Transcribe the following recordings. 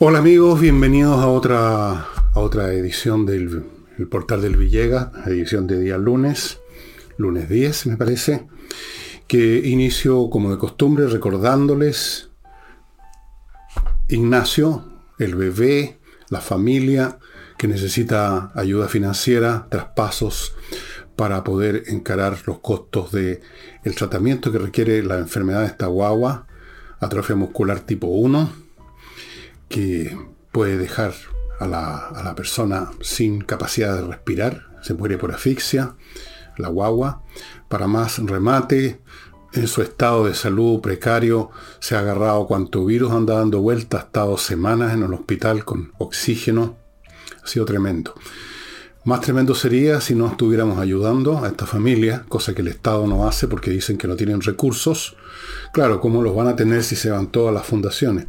Hola amigos, bienvenidos a otra, a otra edición del el portal del Villega, edición de día lunes, lunes 10 me parece, que inicio como de costumbre recordándoles Ignacio, el bebé, la familia que necesita ayuda financiera, traspasos para poder encarar los costos del el tratamiento que requiere la enfermedad de esta guagua, atrofia muscular tipo 1 que puede dejar a la, persona sin capacidad de respirar, se muere por asfixia, la guagua. Para más remate, en su estado de salud precario, se ha agarrado cuanto virus anda dando vuelta, ha estado semanas en el hospital con oxígeno. Ha sido tremendo. Más tremendo sería si no estuviéramos ayudando a esta familia, cosa que el Estado no hace porque dicen que no tienen recursos. Claro, ¿cómo los van a tener si se van todas las fundaciones?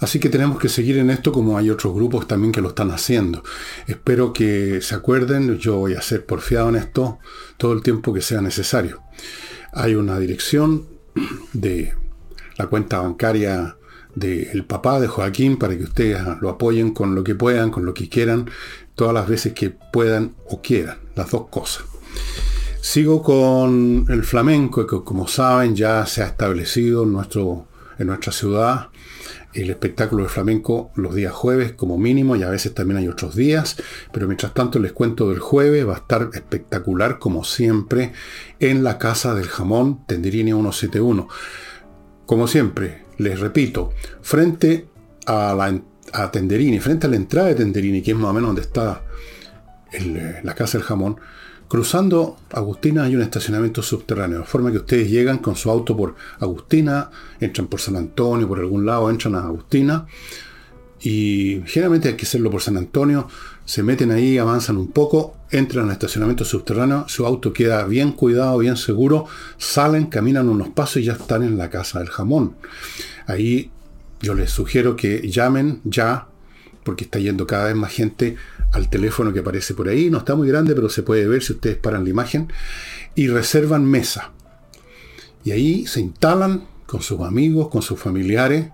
Así que tenemos que seguir en esto como hay otros grupos también que lo están haciendo. Espero que se acuerden, yo voy a ser porfiado en esto todo el tiempo que sea necesario. Hay una dirección de la cuenta bancaria del papá de Joaquín para que ustedes lo apoyen con lo que puedan, con lo que quieran, todas las veces que puedan o quieran, las dos cosas. Sigo con el flamenco, que como saben ya se ha establecido nuestro, en nuestra ciudad el espectáculo de flamenco los días jueves como mínimo y a veces también hay otros días, pero mientras tanto les cuento del jueves, va a estar espectacular como siempre en la Casa del Jamón Tenderini 171. Como siempre, les repito, frente a la a Tenderini, frente a la entrada de Tenderini, que es más o menos donde está la Casa del Jamón, Cruzando Agustina hay un estacionamiento subterráneo, de forma que ustedes llegan con su auto por Agustina, entran por San Antonio, por algún lado entran a Agustina, y generalmente hay que hacerlo por San Antonio, se meten ahí, avanzan un poco, entran al estacionamiento subterráneo, su auto queda bien cuidado, bien seguro, salen, caminan unos pasos y ya están en la casa del jamón. Ahí yo les sugiero que llamen ya, porque está yendo cada vez más gente al teléfono que aparece por ahí. No está muy grande, pero se puede ver si ustedes paran la imagen. Y reservan mesa. Y ahí se instalan con sus amigos, con sus familiares,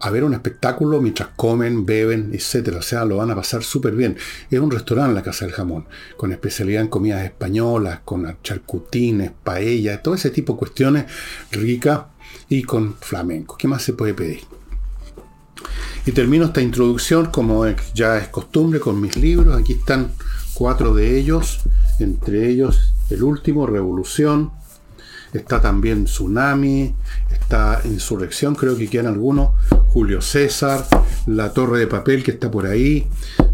a ver un espectáculo mientras comen, beben, etc. O sea, lo van a pasar súper bien. Es un restaurante la Casa del Jamón, con especialidad en comidas españolas, con charcutines, paellas, todo ese tipo de cuestiones ricas y con flamenco. ¿Qué más se puede pedir? Y termino esta introducción, como ya es costumbre, con mis libros. Aquí están cuatro de ellos, entre ellos el último, Revolución. Está también Tsunami, está Insurrección, creo que quedan algunos. Julio César, La Torre de Papel que está por ahí.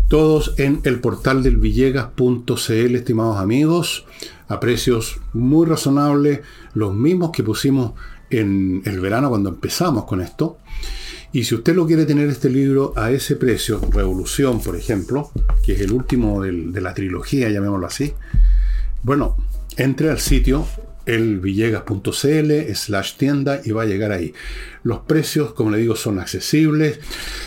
Todos en el portal del Villegas.cl, estimados amigos, a precios muy razonables, los mismos que pusimos en el verano cuando empezamos con esto. Y si usted lo quiere tener este libro a ese precio, Revolución, por ejemplo, que es el último de la trilogía, llamémoslo así, bueno, entre al sitio elvillegas.cl slash tienda y va a llegar ahí. Los precios, como le digo, son accesibles.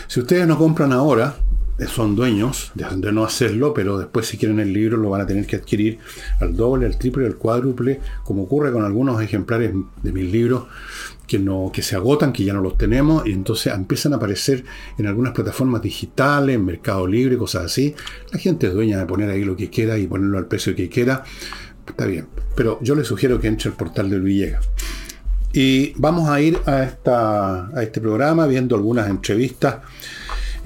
Si ustedes no compran ahora, eh, son dueños de, no hacerlo, pero después si quieren el libro lo van a tener que adquirir al doble, al triple, al cuádruple, como ocurre con algunos ejemplares de mis libros que, no, que se agotan, que ya no los tenemos, y entonces empiezan a aparecer en algunas plataformas digitales, en Mercado Libre, cosas así. La gente es dueña de poner ahí lo que quiera y ponerlo al precio que quiera. Está bien. Pero yo les sugiero que entre al portal del Villegas. Y vamos a ir a, esta, a este programa viendo algunas entrevistas,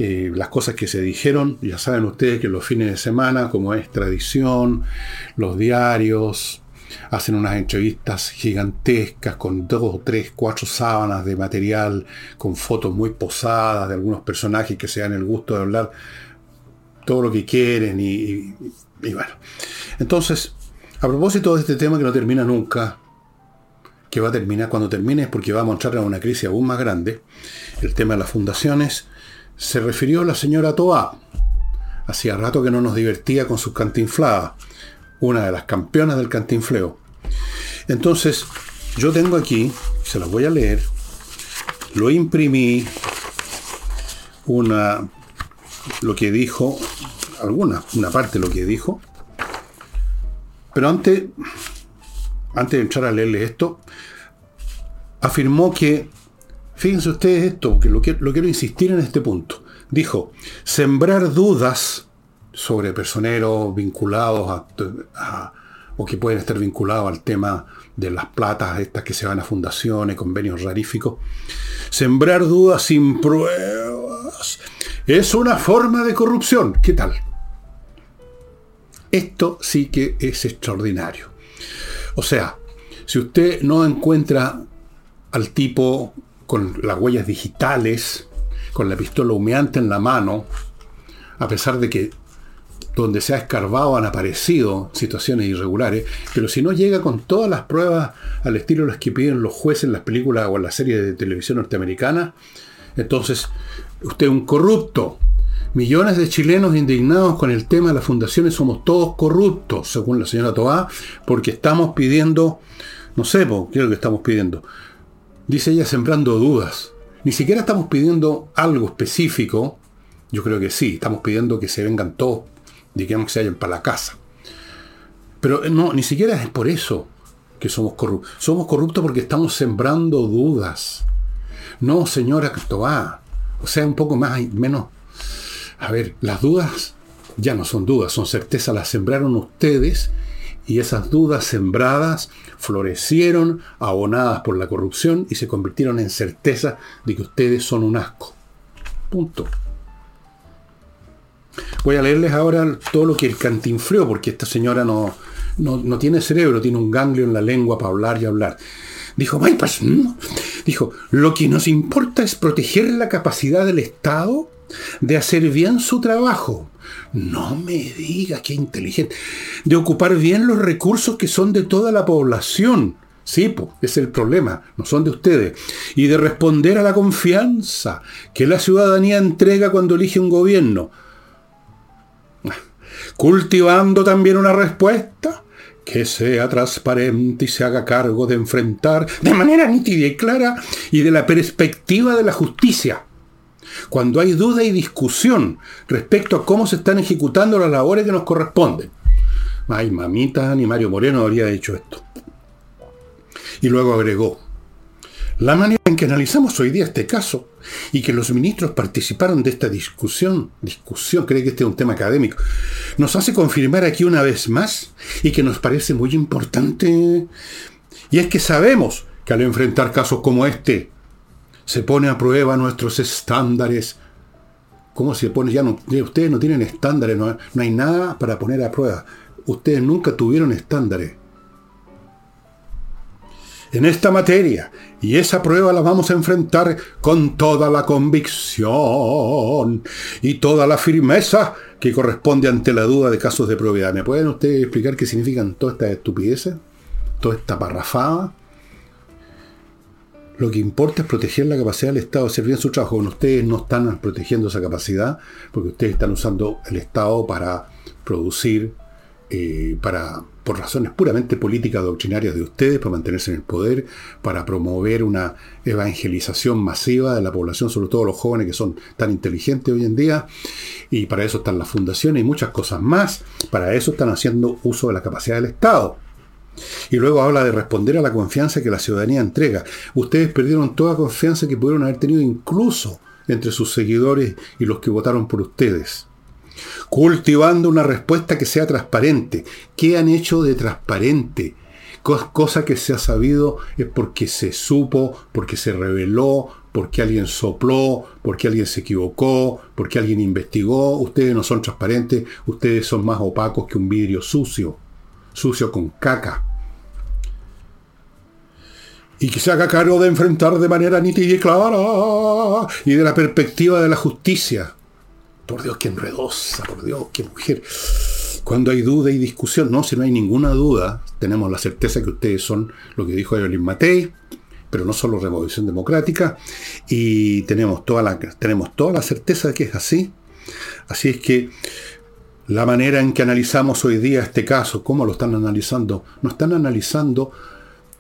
eh, las cosas que se dijeron. Ya saben ustedes que los fines de semana, como es tradición, los diarios, hacen unas entrevistas gigantescas con dos, tres, cuatro sábanas de material, con fotos muy posadas de algunos personajes que se dan el gusto de hablar todo lo que quieren y, bueno. Entonces, a propósito de este tema que no termina nunca, que va a terminar cuando termine es porque va a mostrar una crisis aún más grande, el tema de las fundaciones, se refirió la señora Toa. Hacía rato que no nos divertía con sus cantinfladas una de las campeonas del cantinfleo. Entonces, yo tengo aquí, se las voy a leer, lo imprimí, una, lo que dijo, alguna, una parte de lo que dijo, pero antes, antes de entrar a leerle esto, afirmó que Fíjense ustedes esto, lo, lo quiero insistir en este punto. Dijo, sembrar dudas sobre personeros vinculados a, o que pueden estar vinculados al tema de las platas estas que se van a fundaciones, convenios raríficos. Sembrar dudas sin pruebas es una forma de corrupción. ¿Qué tal? Esto sí que es extraordinario. O sea, si usted no encuentra al tipo con las huellas digitales, con la pistola humeante en la mano, a pesar de que donde se ha escarbado han aparecido situaciones irregulares, pero si no llega con todas las pruebas al estilo de las que piden los jueces en las películas o en las series de televisión norteamericanas, entonces usted es un corrupto. Millones de chilenos indignados con el tema de las fundaciones somos todos corruptos, según la señora Toá, porque estamos pidiendo, no sé, ¿qué es lo que estamos pidiendo? Dice ella sembrando dudas. Ni siquiera estamos pidiendo algo específico. Yo creo que sí, estamos pidiendo que se vengan todos digamos que se vayan para la casa. Pero eh, no, ni siquiera es por eso que somos corruptos. Somos corruptos porque estamos sembrando dudas. No, señora Cristóbal. O sea, un poco más, menos. A ver, las dudas ya no son dudas, son certezas. Las sembraron ustedes y esas dudas sembradas florecieron, abonadas por la corrupción y se convirtieron en certeza de que ustedes son un asco. Punto. Voy a leerles ahora todo lo que el cantinfleo, porque esta señora no, no, tiene cerebro, tiene un ganglio en la lengua para hablar y hablar. Dijo, pues, dijo, lo que nos importa es proteger la capacidad del Estado de hacer bien su trabajo. No me diga qué inteligente. De ocupar bien los recursos que son de toda la población. Sí, pues, es el problema, no son de ustedes. Y de responder a la confianza que la ciudadanía entrega cuando elige un gobierno cultivando también una respuesta que sea transparente y se haga cargo de enfrentar de manera nítida y clara y de la perspectiva de la justicia. Cuando hay duda y discusión respecto a cómo se están ejecutando las labores que nos corresponden. Ay, mamita, ni Mario Moreno habría hecho esto. Y luego agregó, la manera en que analizamos hoy día este caso y que los ministros participaron de esta discusión, discusión, cree que este es un tema académico, nos hace confirmar aquí una vez más y que nos parece muy importante. Y es que sabemos que al enfrentar casos como este, se pone a prueba nuestros estándares. ¿Cómo se pone? Ya no, ustedes no tienen estándares, no hay nada para poner a prueba. Ustedes nunca tuvieron estándares en esta materia y esa prueba la vamos a enfrentar con toda la convicción y toda la firmeza que corresponde ante la duda de casos de probidad. ¿Me pueden ustedes explicar qué significan todas estas estupideces? Toda esta parrafada. Lo que importa es proteger la capacidad del Estado de hacer bien su trabajo. ustedes no están protegiendo esa capacidad porque ustedes están usando el Estado para producir, eh, para por razones puramente políticas doctrinarias de ustedes, para mantenerse en el poder, para promover una evangelización masiva de la población, sobre todo los jóvenes que son tan inteligentes hoy en día, y para eso están las fundaciones y muchas cosas más, para eso están haciendo uso de la capacidad del Estado. Y luego habla de responder a la confianza que la ciudadanía entrega. Ustedes perdieron toda confianza que pudieron haber tenido incluso entre sus seguidores y los que votaron por ustedes cultivando una respuesta que sea transparente. ¿Qué han hecho de transparente? Cosa que se ha sabido es porque se supo, porque se reveló, porque alguien sopló, porque alguien se equivocó, porque alguien investigó. Ustedes no son transparentes, ustedes son más opacos que un vidrio sucio, sucio con caca. Y que se haga cargo de enfrentar de manera nítida y clara y de la perspectiva de la justicia por Dios, qué enredosa, por Dios, qué mujer. Cuando hay duda y discusión, no, si no hay ninguna duda, tenemos la certeza que ustedes son lo que dijo Evelyn Matei, pero no solo Revolución Democrática, y tenemos toda la, tenemos toda la certeza de que es así. Así es que la manera en que analizamos hoy día este caso, cómo lo están analizando, no están analizando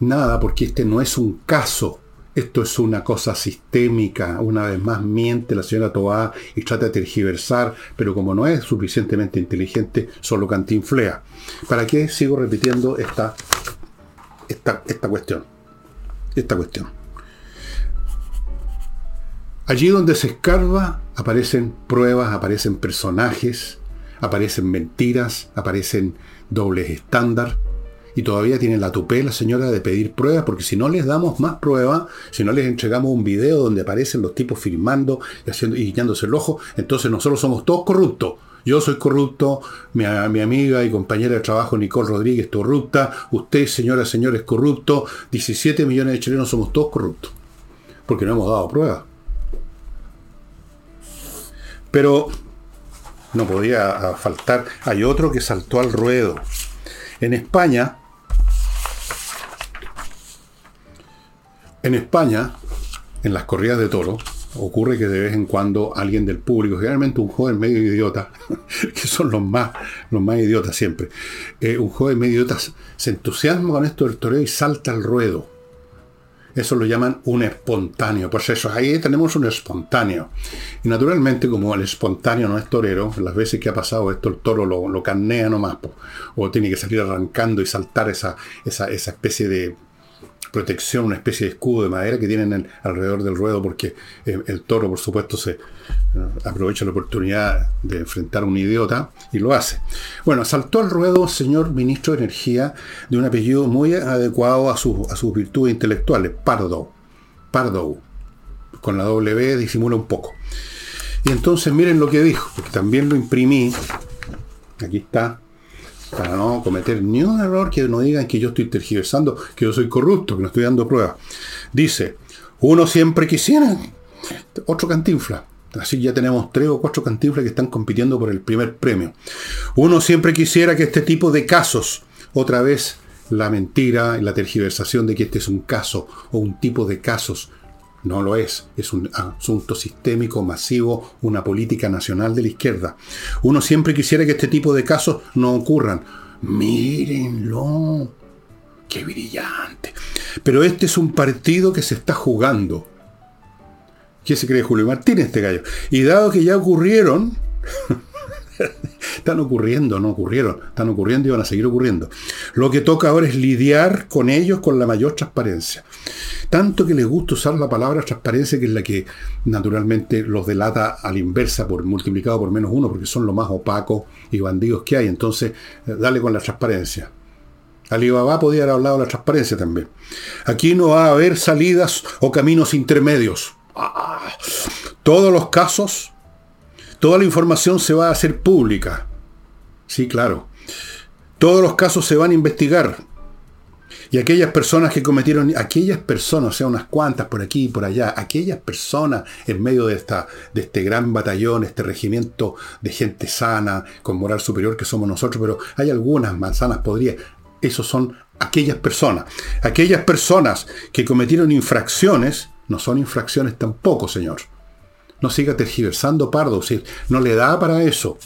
nada porque este no es un caso esto es una cosa sistémica. Una vez más miente la señora Toá y trata de tergiversar, pero como no es suficientemente inteligente, solo cantinflea. ¿Para qué sigo repitiendo esta, esta, esta cuestión? Esta cuestión. Allí donde se escarba aparecen pruebas, aparecen personajes, aparecen mentiras, aparecen dobles estándar. Y todavía tienen la tupé la señora de pedir pruebas, porque si no les damos más pruebas, si no les entregamos un video donde aparecen los tipos firmando y, haciendo, y guiñándose el ojo, entonces nosotros somos todos corruptos. Yo soy corrupto, mi, mi, amiga y compañera de trabajo Nicole Rodríguez corrupta, usted, señora, señor, es corrupto, 17 millones de chilenos somos todos corruptos, porque no hemos dado pruebas. Pero no podía faltar, hay otro que saltó al ruedo. En España, En España, en las corridas de toro, ocurre que de vez en cuando alguien del público, generalmente un joven medio idiota, que son los más, los más idiotas siempre, eh, un joven medio idiota se entusiasma con esto del toreo y salta al ruedo. Eso lo llaman un espontáneo. Pues eso, ahí tenemos un espontáneo. Y naturalmente, como el espontáneo no es torero, las veces que ha pasado esto, el toro lo, lo carnea nomás, o tiene que salir arrancando y saltar esa, esa, esa especie de protección, una especie de escudo de madera que tienen alrededor del ruedo, porque eh, el toro, por supuesto, se eh, aprovecha la oportunidad de enfrentar a un idiota y lo hace. Bueno, saltó al ruedo señor ministro de Energía de un apellido muy adecuado a, sus, a sus virtudes intelectuales, Pardo. Pardo. Con la W disimula un poco. Y entonces miren lo que dijo, porque también lo imprimí. Aquí está para no cometer ni un error que no digan que yo estoy tergiversando, que yo soy corrupto, que no estoy dando pruebas. Dice, uno siempre quisiera otro cantinfla. Así ya tenemos tres o cuatro cantinflas que están compitiendo por el primer premio. Uno siempre quisiera que este tipo de casos, otra vez la mentira y la tergiversación de que este es un caso o un tipo de casos, no lo es. Es un asunto sistémico, masivo, una política nacional de la izquierda. Uno siempre quisiera que este tipo de casos no ocurran. Mírenlo. Qué brillante. Pero este es un partido que se está jugando. ¿Qué se cree Julio Martínez, este gallo? Y dado que ya ocurrieron, están ocurriendo, no ocurrieron, están ocurriendo y van a seguir ocurriendo. Lo que toca ahora es lidiar con ellos con la mayor transparencia. Tanto que les gusta usar la palabra transparencia, que es la que naturalmente los delata a la inversa, por multiplicado por menos uno, porque son los más opacos y bandidos que hay. Entonces, eh, dale con la transparencia. Alibaba podía haber hablado de la transparencia también. Aquí no va a haber salidas o caminos intermedios. Ah, todos los casos, toda la información se va a hacer pública. Sí, claro. Todos los casos se van a investigar. Y aquellas personas que cometieron, aquellas personas, o sea, unas cuantas por aquí y por allá, aquellas personas en medio de, esta, de este gran batallón, este regimiento de gente sana, con moral superior que somos nosotros, pero hay algunas manzanas podrías. Esos son aquellas personas. Aquellas personas que cometieron infracciones, no son infracciones tampoco, señor. No siga tergiversando pardo, no le da para eso.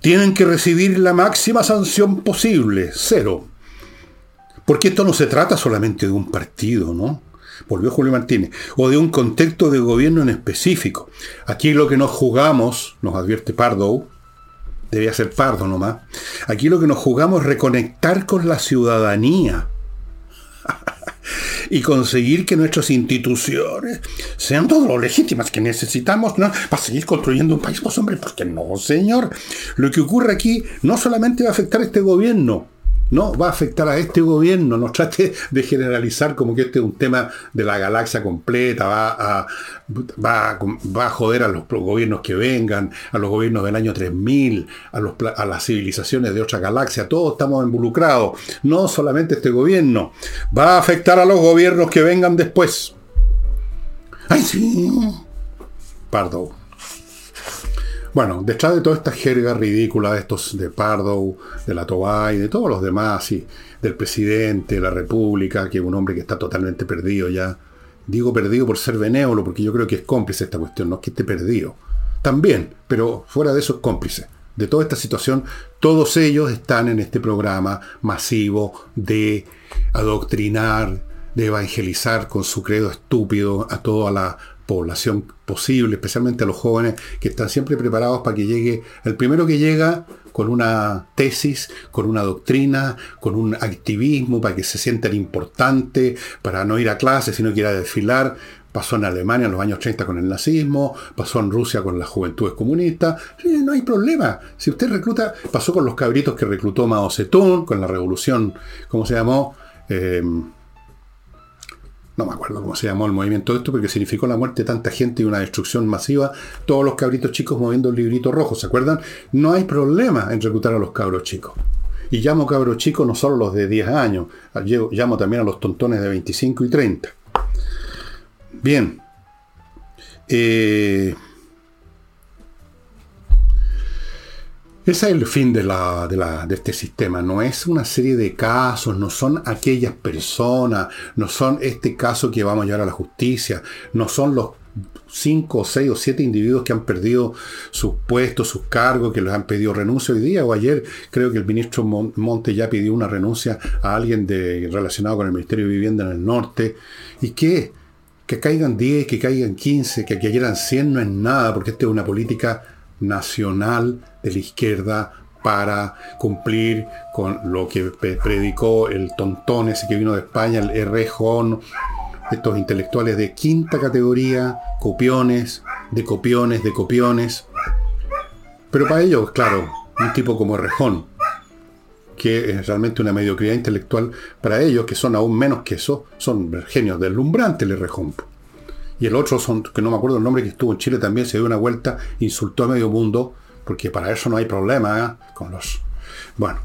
Tienen que recibir la máxima sanción posible, cero. Porque esto no se trata solamente de un partido, ¿no? Volvió Julio Martínez. O de un contexto de gobierno en específico. Aquí lo que nos jugamos, nos advierte Pardo, debía ser Pardo nomás. Aquí lo que nos jugamos es reconectar con la ciudadanía. Y conseguir que nuestras instituciones sean todo lo legítimas que necesitamos ¿no? para seguir construyendo un país. Pues hombre, porque no, señor. Lo que ocurre aquí no solamente va a afectar a este gobierno, no va a afectar a este gobierno. No trate de generalizar como que este es un tema de la galaxia completa, va a, a joder a los gobiernos que vengan, a los gobiernos del año 3000, a, a las civilizaciones de otra galaxia. Todos estamos involucrados. No solamente este gobierno. Va a afectar a los gobiernos que vengan después. ¡Ay, sí! Pardo. Bueno, detrás de toda esta jerga ridícula de estos de Pardo, de la Tobay, de todos los demás, y del presidente de la República, que es un hombre que está totalmente perdido ya. Digo perdido por ser benévolo, porque yo creo que es cómplice esta cuestión, no es que esté perdido. También, pero fuera de eso es cómplice. De toda esta situación, todos ellos están en este programa masivo de adoctrinar, de evangelizar con su credo estúpido a toda la población posible, especialmente a los jóvenes que están siempre preparados para que llegue el primero que llega con una tesis, con una doctrina, con un activismo, para que se sientan importantes, para no ir a clase, sino que ir a desfilar. Pasó en Alemania en los años 30 con el nazismo, pasó en Rusia con las juventudes comunistas. no hay problema. Si usted recluta, pasó con los cabritos que reclutó Mao Zedong, con la revolución, ¿cómo se llamó? Eh, no me acuerdo cómo se llamó el movimiento de esto, porque significó la muerte de tanta gente y una destrucción masiva. Todos los cabritos chicos moviendo el librito rojo, ¿se acuerdan? No hay problema en reclutar a los cabros chicos. Y llamo cabros chicos no solo los de 10 años, llamo también a los tontones de 25 y 30. Bien. Eh, ese es el fin de, este sistema. No es una serie de casos, no son aquellas personas, no son este caso que vamos a llevar a la justicia, no son los cinco, seis o siete individuos que han perdido sus puestos, sus cargos, que les han pedido renuncia hoy día o ayer. Creo que el ministro Monte ya pidió una renuncia a alguien de, relacionado con el Ministerio de Vivienda en el norte. ¿Y qué? Que caigan 10, que caigan 15, que quieran 100 no es nada, porque esta es una política nacional de la izquierda para cumplir con lo que predicó el tontón ese que vino de España, el R. estos intelectuales de quinta categoría, copiones, de copiones, de copiones. Pero para ellos, claro, un tipo como Rejón, que es realmente una mediocridad intelectual para ellos, que son aún menos que eso, son genios deslumbrantes, le rejompo. Y el otro, son, que no me acuerdo el nombre, que estuvo en Chile también, se dio una vuelta, insultó a medio mundo, porque para eso no hay problema ¿eh? con los... Bueno.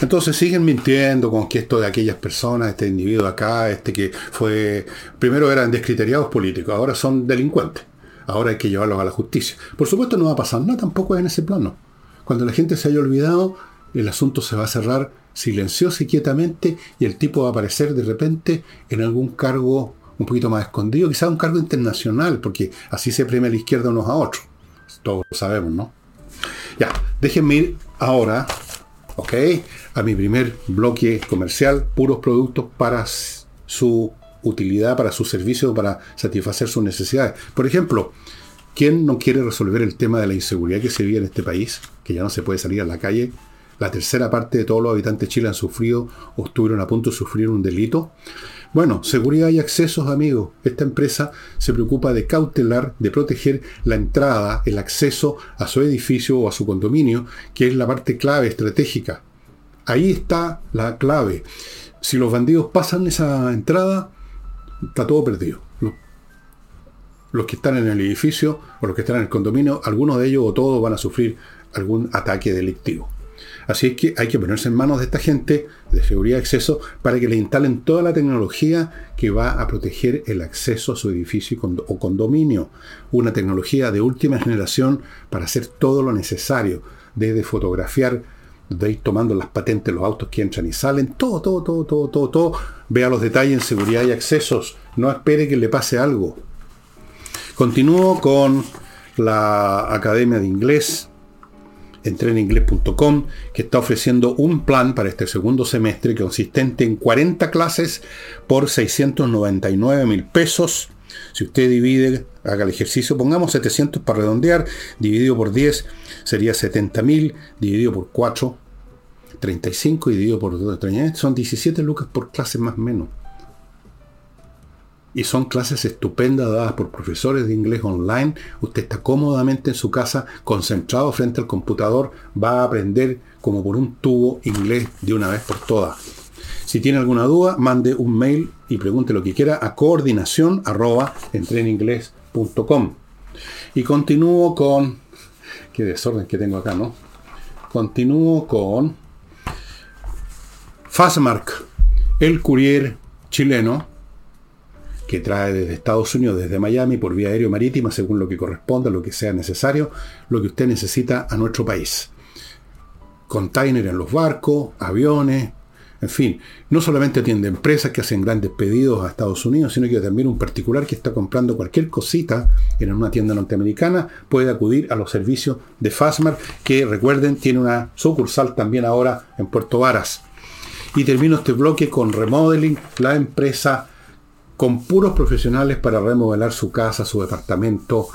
Entonces siguen mintiendo con que esto de aquellas personas, este individuo acá, este que fue... Primero eran descriteriados políticos, ahora son delincuentes. Ahora hay que llevarlos a la justicia. Por supuesto no va a pasar nada tampoco en ese plano. Cuando la gente se haya olvidado, el asunto se va a cerrar silencioso y quietamente y el tipo va a aparecer de repente en algún cargo un poquito más escondido, quizás un cargo internacional, porque así se premia la izquierda unos a otros. Todos lo sabemos, ¿no? Ya, déjenme ir ahora, ¿ok? A mi primer bloque comercial, puros productos para su utilidad, para su servicio, para satisfacer sus necesidades. Por ejemplo, ¿Quién no quiere resolver el tema de la inseguridad que se vive en este país? Que ya no se puede salir a la calle. La tercera parte de todos los habitantes de Chile han sufrido o estuvieron a punto de sufrir un delito. Bueno, seguridad y accesos, amigos. Esta empresa se preocupa de cautelar, de proteger la entrada, el acceso a su edificio o a su condominio, que es la parte clave estratégica. Ahí está la clave. Si los bandidos pasan esa entrada, está todo perdido los que están en el edificio o los que están en el condominio, algunos de ellos o todos van a sufrir algún ataque delictivo. Así es que hay que ponerse en manos de esta gente de seguridad de acceso para que le instalen toda la tecnología que va a proteger el acceso a su edificio o condominio. Una tecnología de última generación para hacer todo lo necesario, desde fotografiar, de ir tomando las patentes, los autos que entran y salen, todo, todo, todo, todo, todo, todo. Vea los detalles en seguridad y accesos. No espere que le pase algo. Continúo con la Academia de Inglés, entreninglés.com, que está ofreciendo un plan para este segundo semestre consistente en 40 clases por 699 mil pesos. Si usted divide, haga el ejercicio, pongamos 700 para redondear, dividido por 10 sería 70 mil, dividido por 4, 35 y dividido por 30, son 17 lucas por clase más o menos y son clases estupendas dadas por profesores de inglés online. Usted está cómodamente en su casa, concentrado frente al computador, va a aprender como por un tubo inglés de una vez por todas. Si tiene alguna duda, mande un mail y pregunte lo que quiera a coordinación arroba Y continúo con... Qué desorden que tengo acá, ¿no? Continúo con Fastmark, el courier chileno, que trae desde Estados Unidos, desde Miami, por vía aérea o marítima, según lo que corresponda, lo que sea necesario, lo que usted necesita a nuestro país. Container en los barcos, aviones, en fin, no solamente atiende empresas que hacen grandes pedidos a Estados Unidos, sino que también un particular que está comprando cualquier cosita en una tienda norteamericana puede acudir a los servicios de Fastmark, que recuerden, tiene una sucursal también ahora en Puerto Varas. Y termino este bloque con Remodeling, la empresa con puros profesionales para remodelar su casa, su departamento,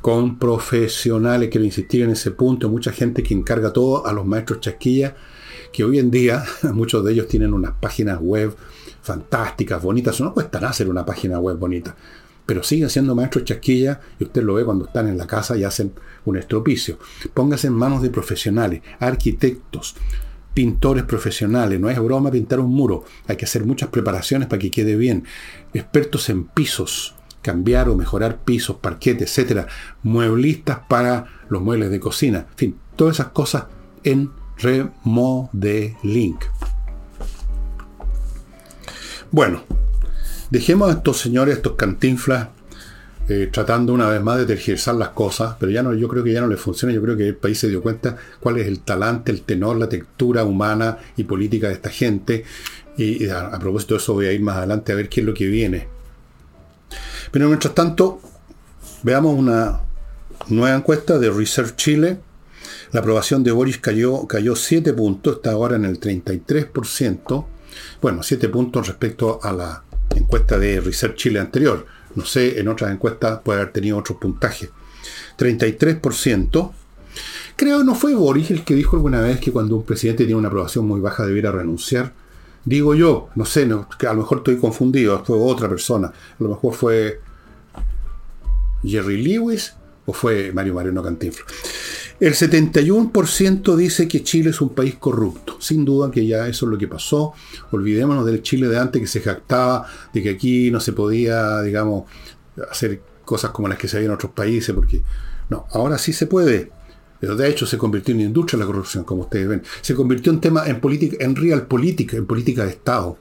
con profesionales, quiero insistir en ese punto, mucha gente que encarga todo a los maestros chasquilla, que hoy en día muchos de ellos tienen unas páginas web fantásticas, bonitas. no cuesta nada hacer una página web bonita. Pero siguen siendo maestros chasquilla y usted lo ve cuando están en la casa y hacen un estropicio. Póngase en manos de profesionales, arquitectos, pintores profesionales. No es broma pintar un muro. Hay que hacer muchas preparaciones para que quede bien. Expertos en pisos, cambiar o mejorar pisos, parquetes, etcétera. Mueblistas para los muebles de cocina. En fin, todas esas cosas en remodeling. Bueno, dejemos a estos señores, estos cantinflas, eh, tratando una vez más de tergiversar las cosas, pero ya no, yo creo que ya no les funciona, yo creo que el país se dio cuenta cuál es el talante, el tenor, la textura humana y política de esta gente. Y, a, a, propósito de eso voy a ir más adelante a ver qué es lo que viene. Pero mientras tanto, veamos una nueva encuesta de Research Chile. La aprobación de Boris cayó, cayó 7 puntos, está ahora en el 33%. Bueno, 7 puntos respecto a la encuesta de Research Chile anterior. No sé, en otras encuestas puede haber tenido otros puntajes. 33%. Creo que no fue Boris el que dijo alguna vez que cuando un presidente tiene una aprobación muy baja debiera renunciar. Digo yo, no sé, no, a lo mejor estoy confundido, fue otra persona. A lo mejor fue Jerry Lewis o fue Mario Mariano Cantinflas. El 71% dice que Chile es un país corrupto. Sin duda que ya eso es lo que pasó. Olvidémonos del Chile de antes que se jactaba de que aquí no se podía, digamos, hacer cosas como las que se hacían en otros países, porque no, ahora sí se puede. Pero de hecho se convirtió en industria la corrupción, como ustedes ven. Se convirtió en tema en política, en real política, en política de Estado.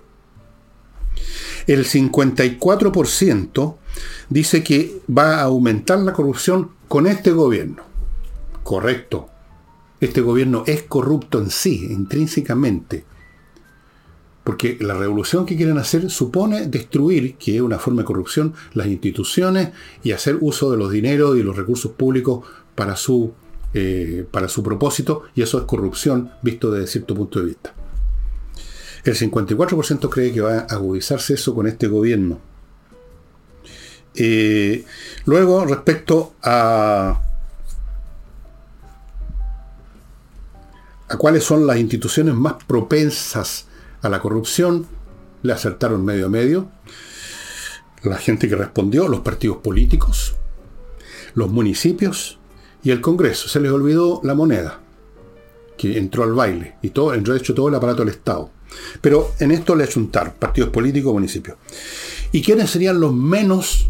El 54% dice que va a aumentar la corrupción con este gobierno correcto. Este gobierno es corrupto en sí, intrínsecamente. Porque la revolución que quieren hacer supone destruir, que es una forma de corrupción, las instituciones y hacer uso de los dineros y los recursos públicos para su, eh, para su propósito, y eso es corrupción visto desde cierto punto de vista. El 54% cree que va a agudizarse eso con este gobierno. Eh, luego, respecto a a cuáles son las instituciones más propensas a la corrupción, le acertaron medio a medio. La gente que respondió, los partidos políticos, los municipios y el Congreso. Se les olvidó la moneda, que entró al baile, y todo, entró hecho todo el aparato del Estado. Pero en esto le achuntaron, partidos políticos, municipios. ¿Y quiénes serían los menos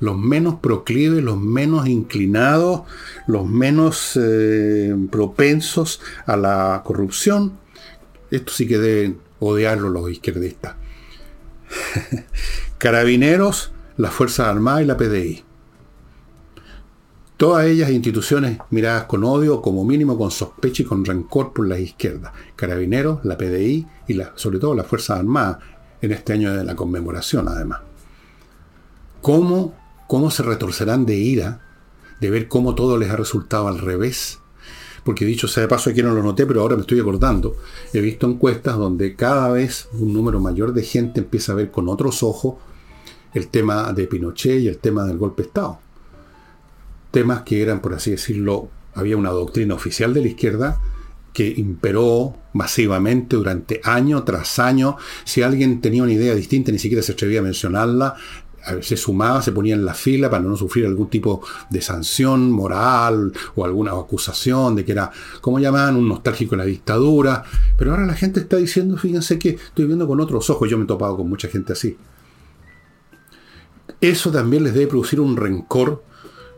los menos proclives, los menos inclinados, los menos eh, propensos a la corrupción. Esto sí que deben odiarlo los izquierdistas. Carabineros, las Fuerzas Armadas y la PDI. Todas ellas instituciones miradas con odio, como mínimo con sospecha y con rencor por la izquierda. Carabineros, la PDI y sobre todo las Fuerzas Armadas en este año de la conmemoración, además. ¿Cómo cómo se retorcerán de ira de ver cómo todo les ha resultado al revés. Porque dicho sea de paso, aquí no lo noté, pero ahora me estoy acordando. He visto encuestas donde cada vez un número mayor de gente empieza a ver con otros ojos el tema de Pinochet y el tema del golpe de Estado. Temas que eran, por así decirlo, había una doctrina oficial de la izquierda que imperó masivamente durante año tras año. Si alguien tenía una idea distinta, ni siquiera se atrevía a mencionarla, se sumaba, se ponía en la fila para no sufrir algún tipo de sanción moral o alguna acusación de que era, como llamaban, un nostálgico en la dictadura. Pero ahora la gente está diciendo, fíjense que estoy viendo con otros ojos, yo me he topado con mucha gente así. Eso también les debe producir un rencor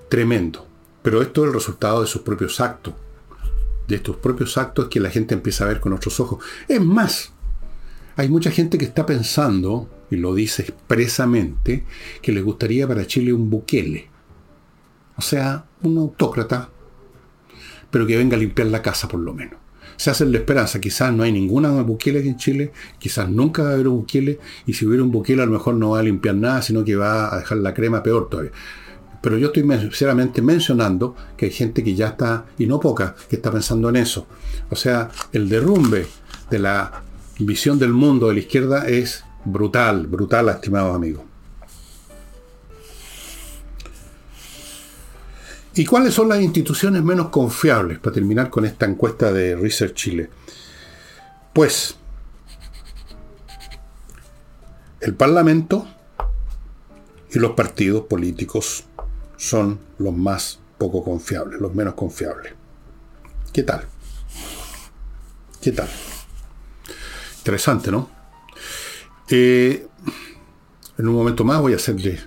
tremendo. Pero esto es el resultado de sus propios actos. De estos propios actos que la gente empieza a ver con otros ojos. Es más, hay mucha gente que está pensando y lo dice expresamente, que le gustaría para Chile un Bukele. O sea, un autócrata, pero que venga a limpiar la casa por lo menos. Se hace la esperanza, quizás no hay ninguna Bukele aquí en Chile, quizás nunca va a haber un Bukele, y si hubiera un Bukele a lo mejor no va a limpiar nada, sino que va a dejar la crema peor todavía. Pero yo estoy sinceramente mencionando que hay gente que ya está, y no poca, que está pensando en eso. O sea, el derrumbe de la visión del mundo de la izquierda es Brutal, brutal, estimados amigos. ¿Y cuáles son las instituciones menos confiables para terminar con esta encuesta de Research Chile? Pues, el Parlamento y los partidos políticos son los más poco confiables, los menos confiables. ¿Qué tal? ¿Qué tal? Interesante, ¿no? Eh, en un momento más voy a hacerle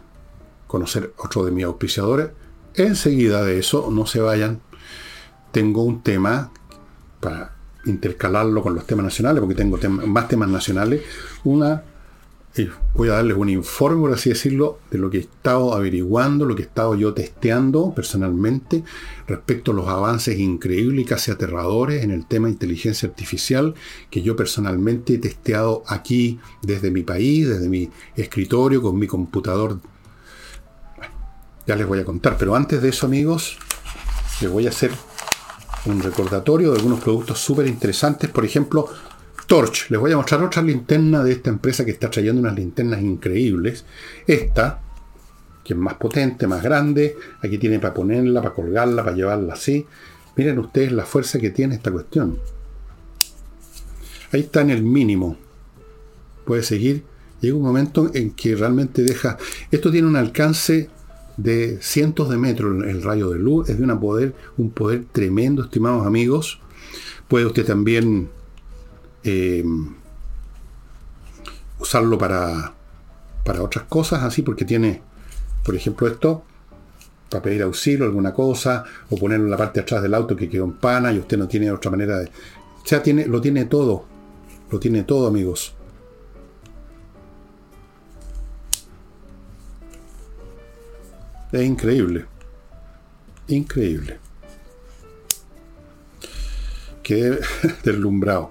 conocer otro de mis auspiciadores. Enseguida de eso, no se vayan. Tengo un tema para intercalarlo con los temas nacionales, porque tengo más temas nacionales. Una voy a darles un informe, por así decirlo, de lo que he estado averiguando, lo que he estado yo testeando personalmente respecto a los avances increíbles y casi aterradores en el tema de inteligencia artificial que yo personalmente he testeado aquí desde mi país, desde mi escritorio, con mi computador. ya les voy a contar, pero antes de eso, amigos, les voy a hacer un recordatorio de algunos productos súper interesantes, por ejemplo, Torch. Les voy a mostrar otra linterna de esta empresa que está trayendo unas linternas increíbles. Esta, que es más potente, más grande. Aquí tiene para ponerla, para colgarla, para llevarla así. Miren ustedes la fuerza que tiene esta cuestión. Ahí está en el mínimo. Puede seguir. Llega un momento en que realmente deja... Esto tiene un alcance de cientos de metros el rayo de luz. Es de una poder, un poder tremendo, estimados amigos. Puede usted también eh, usarlo para, para otras cosas, así, porque tiene, por ejemplo, esto, para pedir auxilio, alguna cosa, o ponerlo en la parte de atrás del auto que quedó en pana y usted no tiene otra manera de... O sea, tiene, lo tiene todo, lo tiene todo, amigos. Es increíble. Increíble. Quedé deslumbrado.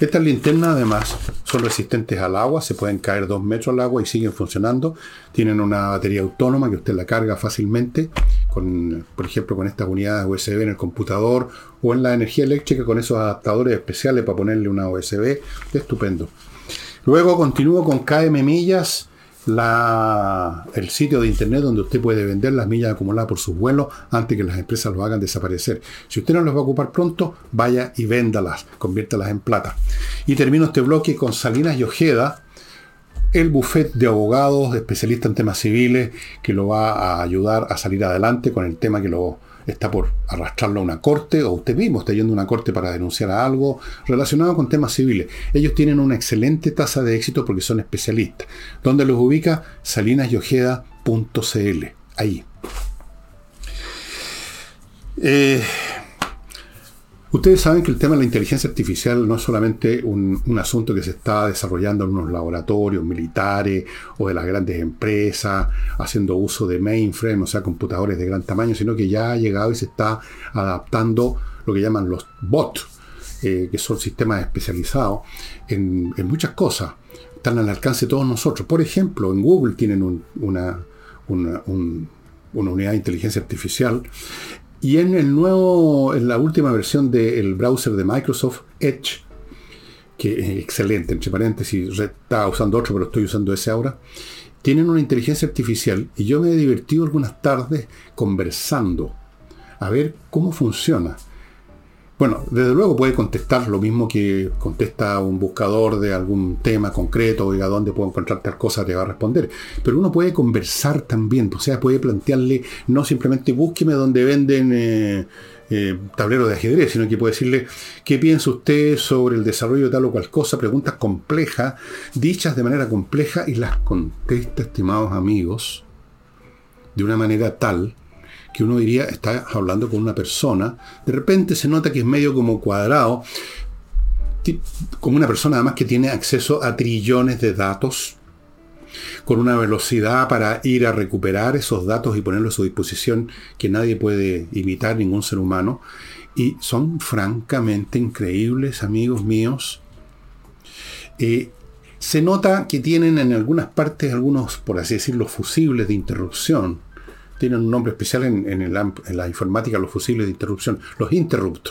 Estas linternas además son resistentes al agua, se pueden caer dos metros al agua y siguen funcionando. Tienen una batería autónoma que usted la carga fácilmente, por ejemplo con estas unidades USB en el computador o en la energía eléctrica con esos adaptadores especiales para ponerle una USB. Estupendo. Luego continúo con KM Millas la, el sitio de internet donde usted puede vender las millas acumuladas por sus vuelos antes que las empresas lo hagan desaparecer. Si usted no los va a ocupar pronto, vaya y véndalas, conviértalas en plata. Y termino este bloque con Salinas y Ojeda, el buffet de abogados, especialistas en temas civiles, que lo va a ayudar a salir adelante con el tema que lo está por arrastrarlo a una corte, o usted mismo está yendo a una corte para denunciar a algo relacionado con temas civiles. Ellos tienen una excelente tasa de éxito porque son especialistas. ¿Dónde los ubica? salinasyojeda.cl. Ahí. Eh, Ustedes saben que el tema de la inteligencia artificial no es solamente un, asunto que se está desarrollando en unos laboratorios militares o de las grandes empresas, haciendo uso de mainframe, o sea, computadores de gran tamaño, sino que ya ha llegado y se está adaptando lo que llaman los bots, eh, que son sistemas especializados en, muchas cosas. Están al alcance de todos nosotros. Por ejemplo, en Google tienen una, unidad de inteligencia artificial y en el nuevo, en la última versión del browser de Microsoft Edge, que es excelente, entre paréntesis, estaba usando otro, pero estoy usando ese ahora, tienen una inteligencia artificial y yo me he divertido algunas tardes conversando a ver cómo funciona. Bueno, desde luego puede contestar lo mismo que contesta un buscador de algún tema concreto, oiga, ¿dónde puedo encontrar tal cosa? Te va a responder. Pero uno puede conversar también, o sea, puede plantearle, no simplemente búsqueme donde venden eh, eh, tableros de ajedrez, sino que puede decirle, ¿qué piensa usted sobre el desarrollo de tal o cual cosa? Preguntas complejas, dichas de manera compleja y las contesta, estimados amigos, de una manera tal que uno diría está hablando con una persona, de repente se nota que es medio como cuadrado, como una persona además que tiene acceso a trillones de datos, con una velocidad para ir a recuperar esos datos y ponerlos a su disposición que nadie puede imitar, ningún ser humano. Y son francamente increíbles, amigos míos. Eh, se nota que tienen en algunas partes algunos, por así decirlo, fusibles de interrupción tienen un nombre especial en, la informática, los fusibles de interrupción, los interrupt.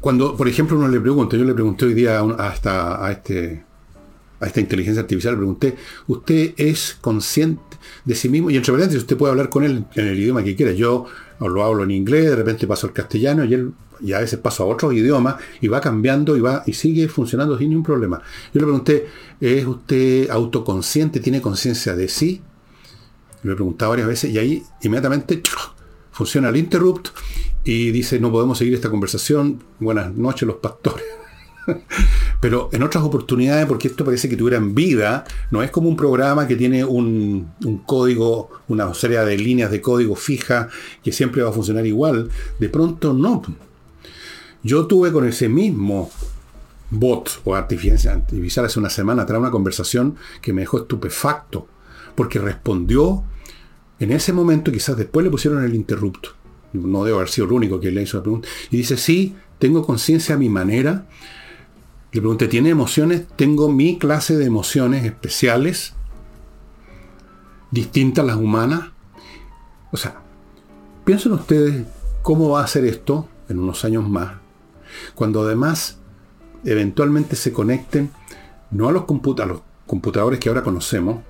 Cuando, por ejemplo, uno le pregunta, yo le pregunté hoy día hasta a este a esta inteligencia artificial, le pregunté, ¿usted es consciente de sí mismo? Y entre paréntesis, usted puede hablar con él en el idioma que quiera. Yo lo hablo en inglés, de repente paso al castellano y él y a veces paso a otros idiomas y va cambiando y va y sigue funcionando sin ningún problema. Yo le pregunté, ¿es usted autoconsciente? ¿Tiene conciencia de sí? Le he preguntado varias veces y ahí inmediatamente funciona el interrupt y dice, no podemos seguir esta conversación. Buenas noches los pastores. Pero en otras oportunidades, porque esto parece que tuvieran vida, no es como un programa que tiene un, código, una serie de líneas de código fija que siempre va a funcionar igual. De pronto no. Yo tuve con ese mismo bot o artificial, artificial hace una semana atrás una conversación que me dejó estupefacto, porque respondió en ese momento, quizás después le pusieron el interrupto. No debo haber sido el único que le hizo la pregunta. Y dice, sí, tengo conciencia a mi manera, le pregunté, ¿tiene emociones? Tengo mi clase de emociones especiales, distintas a las humanas. O sea, piensen ustedes cómo va a ser esto en unos años más, cuando además eventualmente se conecten no a los, a los computadores que ahora conocemos,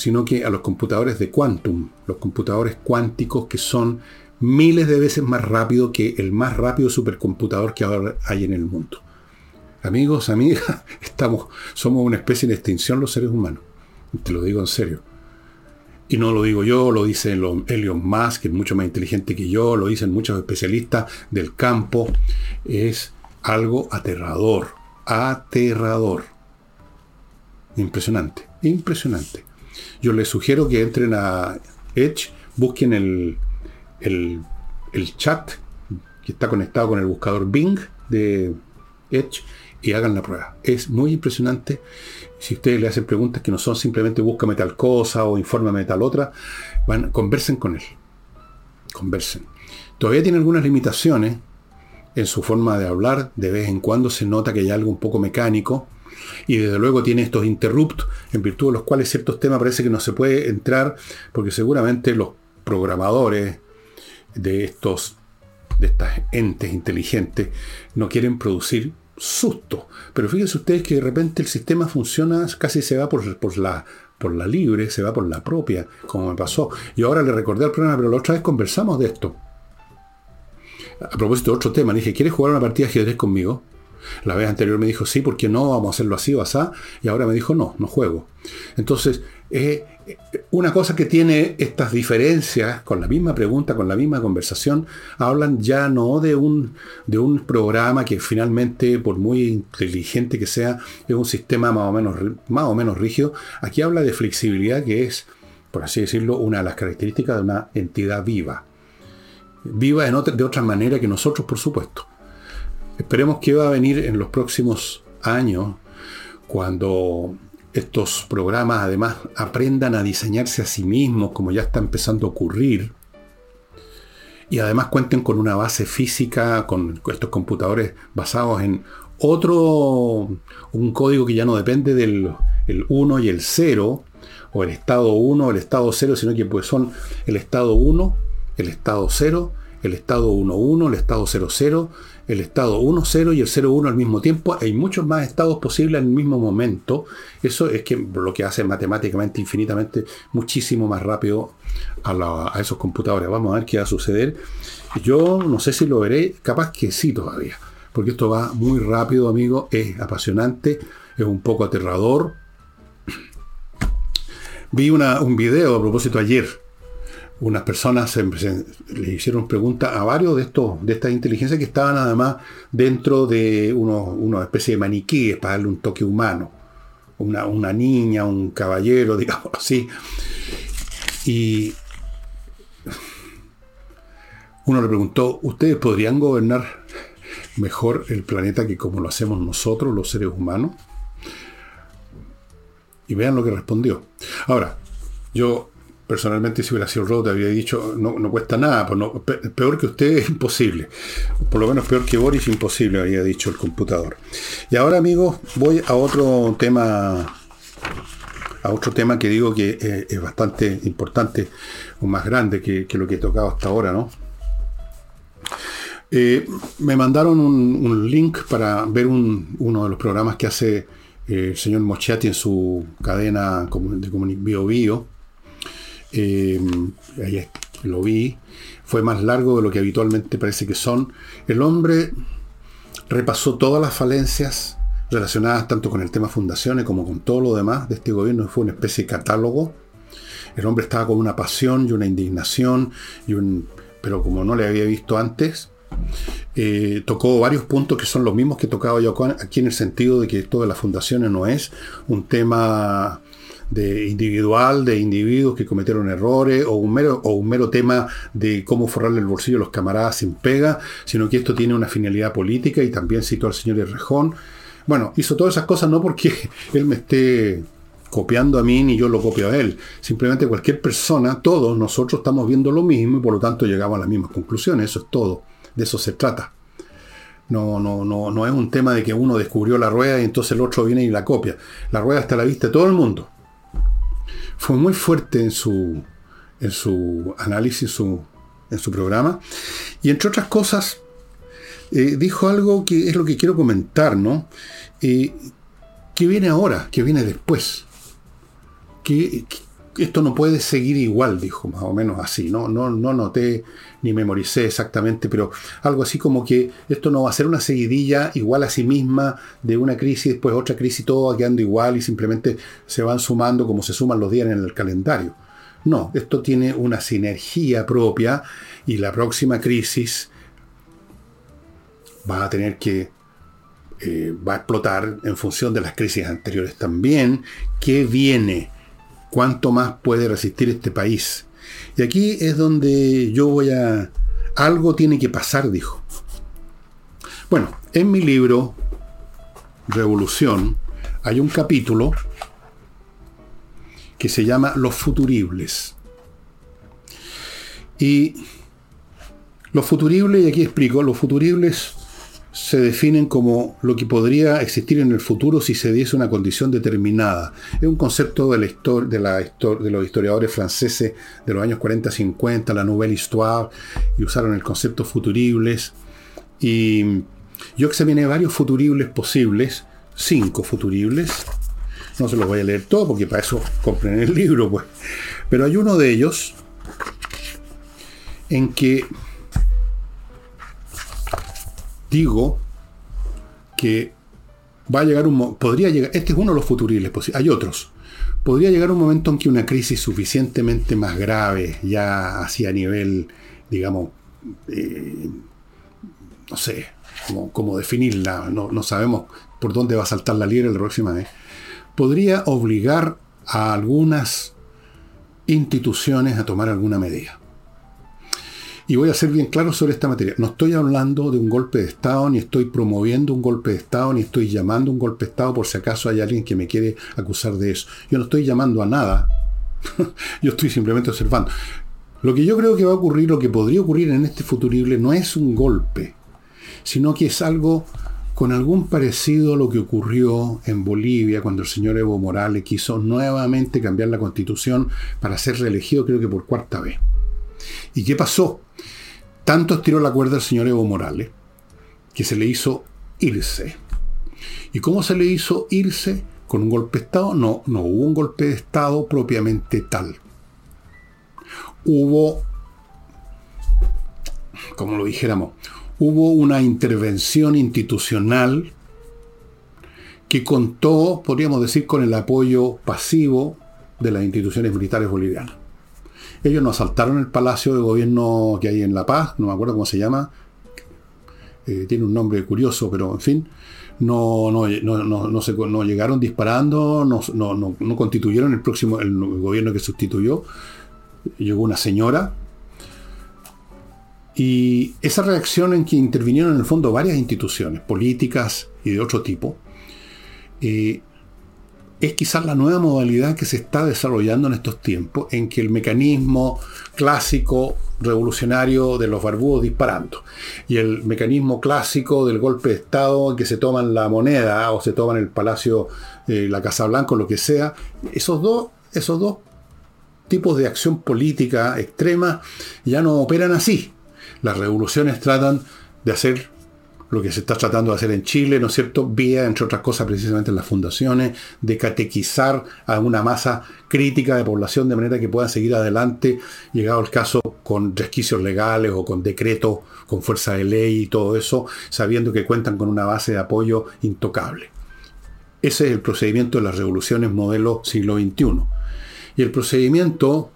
sino que a los computadores de quantum, los computadores cuánticos que son miles de veces más rápido que el más rápido supercomputador que ahora hay en el mundo. Amigos, amigas, estamos, somos una especie en extinción los seres humanos. Te lo digo en serio. Y no lo digo yo, lo dice Elon Musk, que es mucho más inteligente que yo, lo dicen muchos especialistas del campo. Es algo aterrador, aterrador. Impresionante, impresionante. Yo les sugiero que entren a Edge, busquen el, el, chat que está conectado con el buscador Bing de Edge y hagan la prueba. Es muy impresionante. Si ustedes le hacen preguntas que no son simplemente búscame tal cosa o infórmame tal otra, conversen con él. Conversen. Todavía tiene algunas limitaciones en su forma de hablar. De vez en cuando se nota que hay algo un poco mecánico. Y desde luego tiene estos interrupts en virtud de los cuales ciertos temas parece que no se puede entrar porque seguramente los programadores de estos de estas entes inteligentes no quieren producir susto. Pero fíjense ustedes que de repente el sistema funciona, casi se va por, la, por la libre, se va por la propia, como me pasó. Y ahora le recordé al programa, pero la otra vez conversamos de esto. A propósito de otro tema, dije, ¿quieres jugar una partida de ajedrez conmigo? La vez anterior me dijo, sí, porque no? Vamos a hacerlo así o así. Y ahora me dijo, no, no juego. Entonces, eh, una cosa que tiene estas diferencias con la misma pregunta, con la misma conversación, hablan ya no de un, de un programa que finalmente, por muy inteligente que sea, es un sistema más o menos, más o menos rígido. Aquí habla de flexibilidad que es, por así decirlo, una de las características de una entidad viva. Viva en de otra manera que nosotros, por supuesto. Esperemos que va a venir en los próximos años, cuando estos programas además aprendan a diseñarse a sí mismos, como ya está empezando a ocurrir, y además cuenten con una base física, con estos computadores basados en otro, un código que ya no depende del 1 y el 0, o el estado 1 o el estado 0, sino que pues son el estado 1, el estado 0, el estado 1.1, el estado 00, el estado 1.0 y el 0.1 al mismo tiempo. Hay muchos más estados posibles el mismo momento. Eso es que lo que hace matemáticamente infinitamente muchísimo más rápido a, esos computadores. Vamos a ver qué va a suceder. Yo no sé si lo veré, capaz que sí todavía. Porque esto va muy rápido, amigo. Es apasionante, es un poco aterrador. Vi un video a propósito ayer unas personas le hicieron preguntas a varios de estos de estas inteligencias que estaban además dentro de una especie de maniquíes para darle un toque humano. Una, una niña, un caballero, digamos así. Y uno le preguntó, ¿ustedes podrían gobernar mejor el planeta que como lo hacemos nosotros, los seres humanos? Y vean lo que respondió. Ahora, yo personalmente si hubiera sido te había dicho, no, cuesta nada, pues peor que usted es imposible. Por lo menos peor que Boris, imposible, había dicho el computador. Y ahora, amigos, voy a otro tema, a otro tema que digo que eh, es bastante importante, o más grande que, lo que he tocado hasta ahora, ¿no? Eh, me mandaron un, link para ver uno de los programas que hace el señor Mochiati en su cadena de Bio Bio. Eh, ahí lo vi. Fue más largo de lo que habitualmente parece que son. El hombre repasó todas las falencias relacionadas tanto con el tema fundaciones como con todo lo demás de este gobierno. Fue una especie de catálogo. El hombre estaba con una pasión y una indignación, y un, pero como no le había visto antes, eh, tocó varios puntos que son los mismos que tocaba yo aquí en el sentido de que esto de las fundaciones no es un tema de individual, de individuos que cometieron errores, o un mero, o un mero tema de cómo forrarle el bolsillo a los camaradas sin pega, sino que esto tiene una finalidad política y también citó al señor Errejón. Bueno, hizo todas esas cosas no porque él me esté copiando a mí ni yo lo copio a él. Simplemente cualquier persona, todos nosotros estamos viendo lo mismo y por lo tanto llegamos a las mismas conclusiones. Eso es todo. De eso se trata. No, no, no, no es un tema de que uno descubrió la rueda y entonces el otro viene y la copia. La rueda está a la vista de todo el mundo fue muy fuerte en su, en su análisis, en su programa. Y entre otras cosas, eh, dijo algo que es lo que quiero comentar, ¿no? Eh, ¿Qué viene ahora? ¿Qué viene después? ¿Qué, qué esto no puede seguir igual, dijo más o menos así. No, no, no noté ni memoricé exactamente, pero algo así como que esto no va a ser una seguidilla igual a sí misma de una crisis, después otra crisis, todo va quedando igual y simplemente se van sumando como se suman los días en el calendario. No, esto tiene una sinergia propia y la próxima crisis va a tener que eh, va a explotar en función de las crisis anteriores también. ¿Qué viene? Cuánto más puede resistir este país. Y aquí es donde yo voy a... Algo tiene que pasar, dijo. Bueno, en mi libro, Revolución, hay un capítulo que se llama Los futuribles. Y los futuribles, y aquí explico, los futuribles se definen como lo que podría existir en el futuro si se diese una condición determinada. Es un concepto de, la la de los historiadores franceses de los años 40-50, la Nouvelle Histoire, y usaron el concepto futuribles. Y yo examiné varios futuribles posibles, cinco futuribles. No se los voy a leer todo porque para eso compren el libro, pues. Pero hay uno de ellos en que digo que va a llegar un podría llegar, este es uno de los futuribles, hay otros. Podría llegar un momento en que una crisis suficientemente más grave, ya hacia nivel, digamos, eh, no sé cómo, definirla, no, no, sabemos por dónde va a saltar la liebre la próxima vez, podría obligar a algunas instituciones a tomar alguna medida. Y voy a ser bien claro sobre esta materia. No estoy hablando de un golpe de Estado, ni estoy promoviendo un golpe de Estado, ni estoy llamando un golpe de Estado por si acaso hay alguien que me quiere acusar de eso. Yo no estoy llamando a nada. yo estoy simplemente observando. Lo que yo creo que va a ocurrir, lo que podría ocurrir en este futurible, no es un golpe, sino que es algo con algún parecido a lo que ocurrió en Bolivia cuando el señor Evo Morales quiso nuevamente cambiar la constitución para ser reelegido creo que por cuarta vez. ¿Y qué pasó? Tanto estiró la cuerda el señor Evo Morales que se le hizo irse. ¿Y cómo se le hizo irse? ¿Con un golpe de Estado? No, no hubo un golpe de Estado propiamente tal. Hubo, como lo dijéramos, hubo una intervención institucional que contó, podríamos decir, con el apoyo pasivo de las instituciones militares bolivianas. Ellos no asaltaron el palacio de gobierno que hay en La Paz, no me acuerdo cómo se llama, eh, tiene un nombre curioso, pero en fin, no, no, no, se, no llegaron disparando, no, constituyeron el próximo gobierno que sustituyó. Llegó una señora. Y esa reacción en que intervinieron en el fondo varias instituciones, políticas y de otro tipo, eh, es quizás la nueva modalidad que se está desarrollando en estos tiempos, en que el mecanismo clásico revolucionario de los barbudos disparando y el mecanismo clásico del golpe de Estado en que se toman la moneda o se toman el palacio, eh, la Casa Blanca o lo que sea, esos dos, esos dos tipos de acción política extrema ya no operan así. Las revoluciones tratan de hacer lo que se está tratando de hacer en Chile, ¿no es cierto? Vía, entre otras cosas, precisamente en las fundaciones, de catequizar a una masa crítica de población de manera que puedan seguir adelante, llegado el caso, con resquicios legales o con decretos, con fuerza de ley y todo eso, sabiendo que cuentan con una base de apoyo intocable. Ese es el procedimiento de las revoluciones modelo siglo XXI. Y el procedimiento,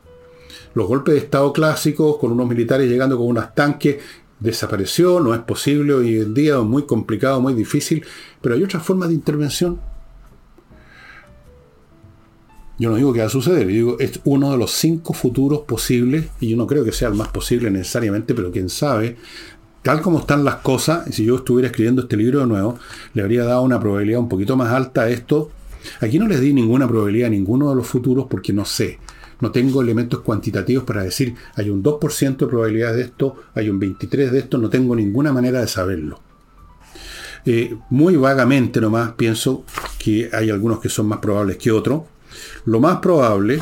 los golpes de Estado clásicos, con unos militares llegando con unos tanques, desapareció, no es posible hoy en día, es muy complicado, muy difícil, pero hay otras formas de intervención. Yo no digo que va a suceder, digo, es uno de los cinco futuros posibles, y yo no creo que sea el más posible necesariamente, pero quién sabe, tal como están las cosas, si yo estuviera escribiendo este libro de nuevo, le habría dado una probabilidad un poquito más alta a esto. Aquí no les di ninguna probabilidad a ninguno de los futuros porque no sé. No tengo elementos cuantitativos para decir hay un 2% de probabilidad de esto, hay un 23% de esto, no tengo ninguna manera de saberlo. Eh, muy vagamente nomás pienso que hay algunos que son más probables que otros. Lo más probable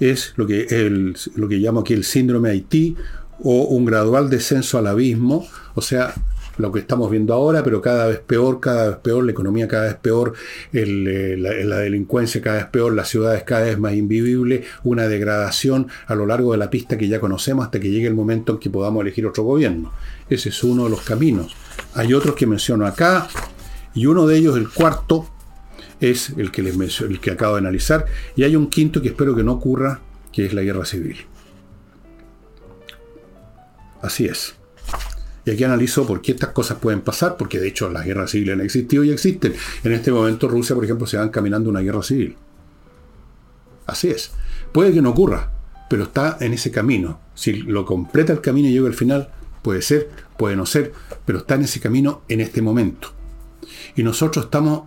es lo que, el, lo que llamo aquí el síndrome Haití o un gradual descenso al abismo, o sea, lo que estamos viendo ahora, pero cada vez peor, cada vez peor, la economía cada vez peor, eh, la, delincuencia cada vez peor, las ciudades cada vez más invivibles, una degradación a lo largo de la pista que ya conocemos hasta que llegue el momento en que podamos elegir otro gobierno. Ese es uno de los caminos. Hay otros que menciono acá, y uno de ellos, el cuarto, es el que, les el que acabo de analizar, y hay un quinto que espero que no ocurra, que es la guerra civil. Así es. Y aquí analizo por qué estas cosas pueden pasar, porque de hecho las guerras civiles han existido y existen. En este momento Rusia, por ejemplo, se va caminando una guerra civil. Así es. Puede que no ocurra, pero está en ese camino. Si lo completa el camino y llega al final, puede ser, puede no ser, pero está en ese camino en este momento. Y nosotros estamos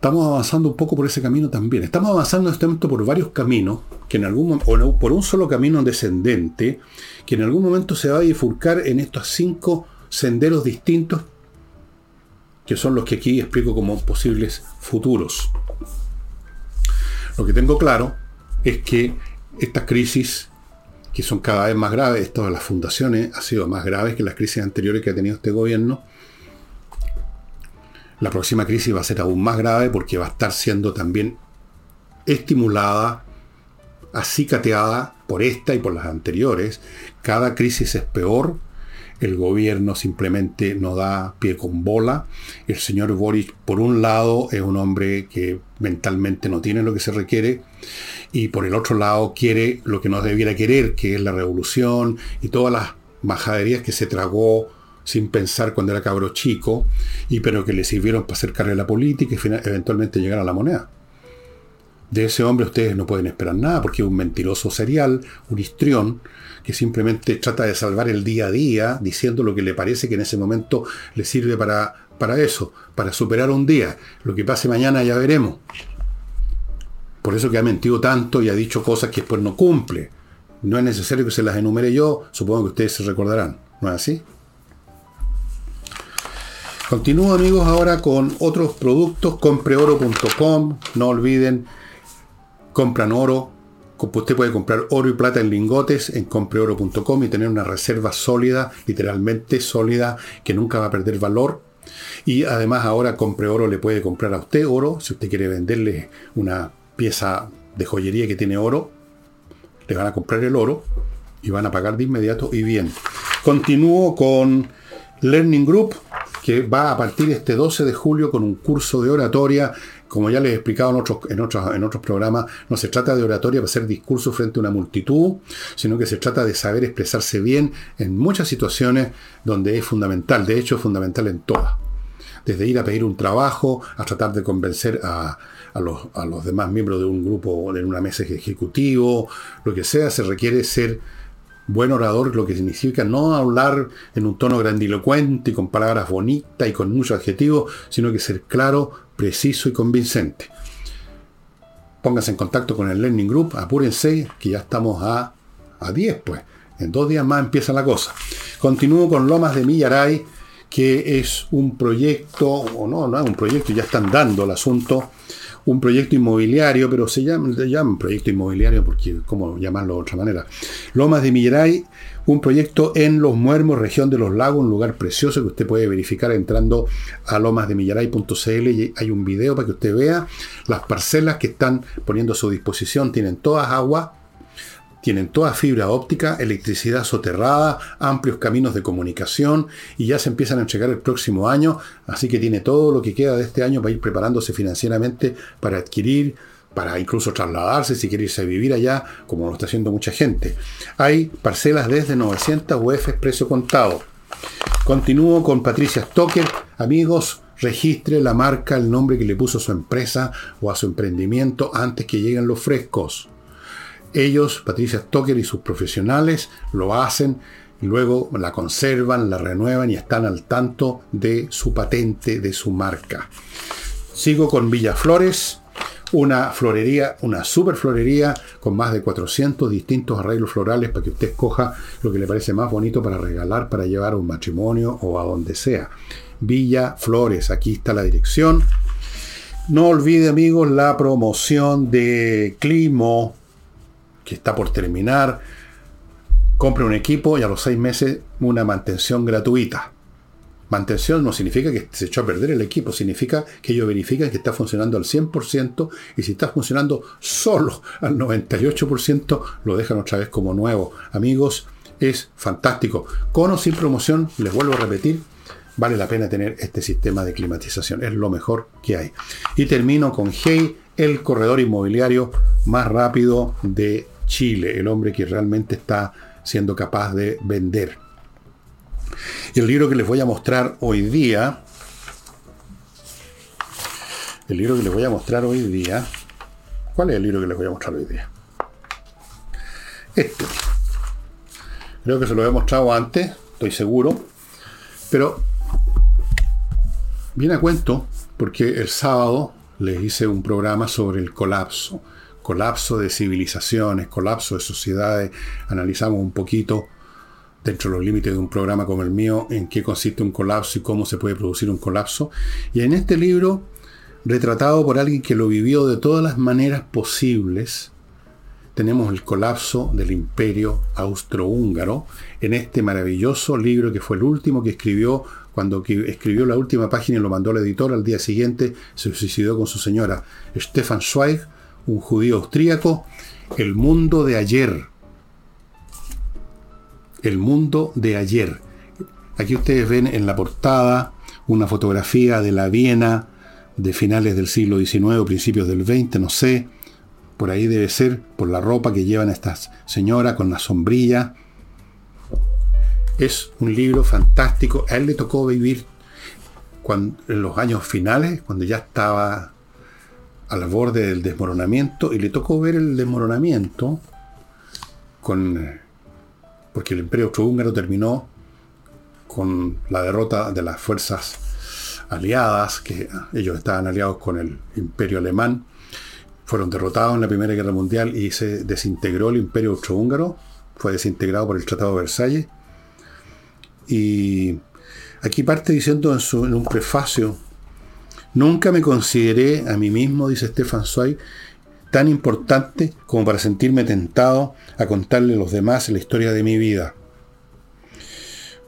estamos avanzando un poco por ese camino también. Estamos avanzando en este momento por varios caminos, que en algún o por un solo camino descendente, que en algún momento se va a bifurcar en estos cinco senderos distintos, que son los que aquí explico como posibles futuros. Lo que tengo claro es que estas crisis, que son cada vez más graves, esto de las fundaciones ha sido más graves que las crisis anteriores que ha tenido este gobierno, la próxima crisis va a ser aún más grave porque va a estar siendo también estimulada, acicateada por esta y por las anteriores. Cada crisis es peor. El gobierno simplemente no da pie con bola. El señor Boric, por un lado, es un hombre que mentalmente no tiene lo que se requiere. Y por el otro lado, quiere lo que no debiera querer, que es la revolución y todas las majaderías que se tragó sin pensar cuando era cabro chico, y pero que le sirvieron para hacer carrera política y eventualmente llegar a la moneda. De ese hombre ustedes no pueden esperar nada porque es un mentiroso serial, un histrión, que simplemente trata de salvar el día a día diciendo lo que le parece que en ese momento le sirve para, para eso, para superar un día. Lo que pase mañana ya veremos. Por eso que ha mentido tanto y ha dicho cosas que después no cumple. No es necesario que se las enumere yo, supongo que ustedes se recordarán. ¿No es así? Continúo amigos ahora con otros productos, compreoro.com, no olviden, compran oro, usted puede comprar oro y plata en lingotes en compreoro.com y tener una reserva sólida, literalmente sólida, que nunca va a perder valor. Y además ahora Compre Oro le puede comprar a usted oro, si usted quiere venderle una pieza de joyería que tiene oro, le van a comprar el oro y van a pagar de inmediato y bien. Continúo con Learning Group, que va a partir este 12 de julio con un curso de oratoria. Como ya les he explicado en otros, programas, no se trata de oratoria para hacer discurso frente a una multitud, sino que se trata de saber expresarse bien en muchas situaciones donde es fundamental, de hecho es fundamental en todas. Desde ir a pedir un trabajo, a tratar de convencer a, los, demás miembros de un grupo, en una mesa ejecutivo, lo que sea, se requiere ser buen orador lo que significa no hablar en un tono grandilocuente y con palabras bonitas y con muchos adjetivos, sino que ser claro, preciso y convincente. Pónganse en contacto con el Learning Group, apúrense, que ya estamos a, a 10, pues. En dos días más empieza la cosa. Continúo con Lomas de Millaray, que es un proyecto, o no, no es un proyecto, ya están dando el asunto, un proyecto inmobiliario, pero se llama, se llama proyecto inmobiliario porque, ¿cómo llamarlo de otra manera? Lomas de Millaray, un proyecto en Los Muermos, región de los lagos, un lugar precioso que usted puede verificar entrando a lomasdemillaray.cl hay un video para que usted vea las parcelas que están poniendo a su disposición, tienen todas agua, tienen toda fibra óptica, electricidad soterrada, amplios caminos de comunicación y ya se empiezan a entregar el próximo año, así que tiene todo lo que queda de este año para ir preparándose financieramente para adquirir, para incluso trasladarse si quiere irse a vivir allá, como lo está haciendo mucha gente. Hay parcelas desde 900 UF precio contado. Continúo con Patricia Stoker. Amigos, registre la marca, el nombre que le puso a su empresa o a su emprendimiento antes que lleguen los frescos. Ellos, Patricia Stoker y sus profesionales, lo hacen y luego la conservan, la renuevan y están al tanto de su patente, de su marca. Sigo con Villaflores, una florería, una super florería con más de 400 distintos arreglos florales para que usted escoja lo que le parece más bonito para regalar, para llevar a un matrimonio o a donde sea. Villa Flores, aquí está la dirección. No olvide amigos la promoción de Climo que está por terminar, compre un equipo y a los seis meses una mantención gratuita. Mantención no significa que se echó a perder el equipo, significa que ellos verifican que está funcionando al 100% y si está funcionando solo al 98% lo dejan otra vez como nuevo. Amigos, es fantástico. Con o sin promoción, les vuelvo a repetir, vale la pena tener este sistema de climatización. Es lo mejor que hay. Y termino con Hey, el corredor inmobiliario más rápido de Chile, el hombre que realmente está siendo capaz de vender. El libro que les voy a mostrar hoy día, el libro que les voy a mostrar hoy día, ¿cuál es el libro que les voy a mostrar hoy día? Este. Creo que se lo he mostrado antes, estoy seguro, pero viene a cuento porque el sábado les hice un programa sobre el colapso colapso de civilizaciones, colapso de sociedades. Analizamos un poquito, dentro de los límites de un programa como el mío, en qué consiste un colapso y cómo se puede producir un colapso. Y en este libro, retratado por alguien que lo vivió de todas las maneras posibles, tenemos el colapso del imperio austrohúngaro en este maravilloso libro que fue el último que escribió cuando escribió la última página y lo mandó al editor, al día siguiente se suicidó con su señora. Stefan Zweig, un judío austríaco, El mundo de ayer. El mundo de ayer. Aquí ustedes ven en la portada una fotografía de la Viena de finales del siglo XIX principios del XX, no sé. Por ahí debe ser, por la ropa que llevan estas señoras con la sombrilla. Es un libro fantástico. A él le tocó vivir cuando, en los años finales, cuando ya estaba al borde del desmoronamiento y le tocó ver el desmoronamiento con porque el imperio austrohúngaro terminó con la derrota de las fuerzas aliadas, que ellos estaban aliados con el imperio alemán, fueron derrotados en la Primera Guerra Mundial y se desintegró el imperio austrohúngaro, fue desintegrado por el Tratado de Versalles. Y aquí parte diciendo en, su, un prefacio Nunca me consideré a mí mismo, dice Stefan Zweig, tan importante como para sentirme tentado a contarle a los demás la historia de mi vida.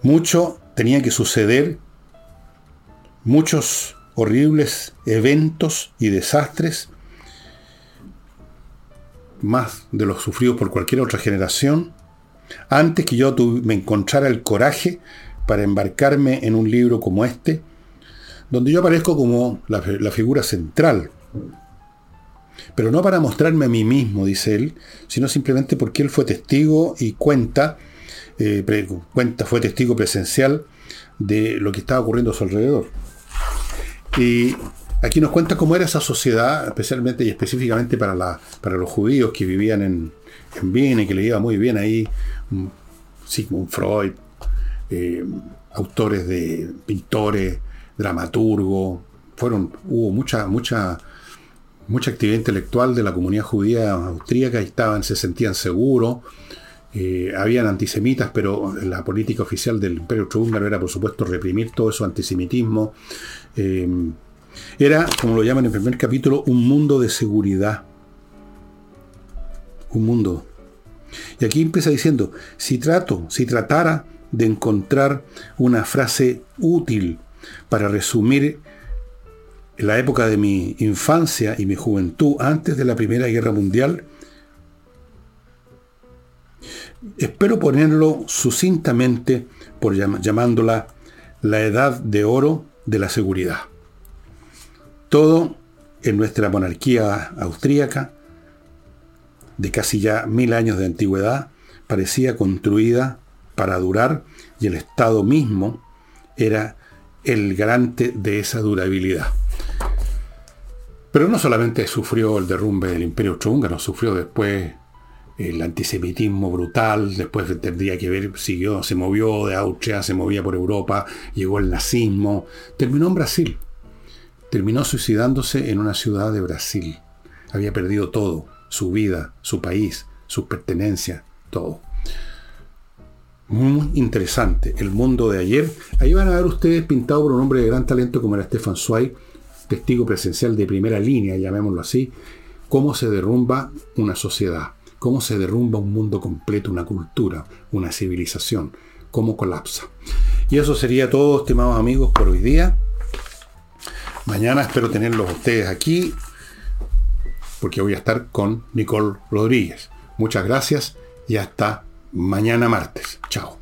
Mucho tenía que suceder, muchos horribles eventos y desastres, más de los sufridos por cualquier otra generación, antes que yo me encontrara el coraje para embarcarme en un libro como este, donde yo aparezco como la, figura central. Pero no para mostrarme a mí mismo, dice él, sino simplemente porque él fue testigo y cuenta, eh, cuenta, fue testigo presencial de lo que estaba ocurriendo a su alrededor. Y aquí nos cuenta cómo era esa sociedad, especialmente y específicamente para, la, para los judíos que vivían en, en Viena y que le iba muy bien ahí, Sigmund Freud, eh, autores de pintores, dramaturgo, fueron, hubo mucha, mucha, mucha actividad intelectual de la comunidad judía austríaca se sentían seguros. Eh, habían antisemitas, pero la política oficial del Imperio Austrohúngaro era, por supuesto, reprimir todo eso antisemitismo. Eh, Era, como lo llaman en el primer capítulo, un mundo de seguridad. Un mundo. Y aquí empieza diciendo, si trato, si tratara de encontrar una frase útil para resumir la época de mi infancia y mi juventud antes de la Primera Guerra Mundial, espero ponerlo sucintamente por llamándola la edad de oro de la seguridad. Todo en nuestra monarquía austríaca, de casi ya mil años de antigüedad, parecía construida para durar y el Estado mismo era el garante de esa durabilidad. Pero no solamente sufrió el derrumbe del Imperio Austrohúngaro, sufrió después el antisemitismo brutal, después tendría que ver, siguió, se movió de Austria, se movía por Europa, llegó el nazismo, terminó en Brasil, terminó suicidándose en una ciudad de Brasil. Había perdido todo, su vida, su país, sus pertenencias, todo. Muy interesante. El mundo de ayer. Ahí van a ver ustedes pintado por un hombre de gran talento como era Stefan Zweig, testigo presencial de primera línea, llamémoslo así, cómo se derrumba una sociedad, cómo se derrumba un mundo completo, una cultura, una civilización, cómo colapsa. Y eso sería todo, estimados amigos, por hoy día. Mañana espero tenerlos ustedes aquí, porque voy a estar con Nicole Rodríguez. Muchas gracias y hasta mañana martes. Chao.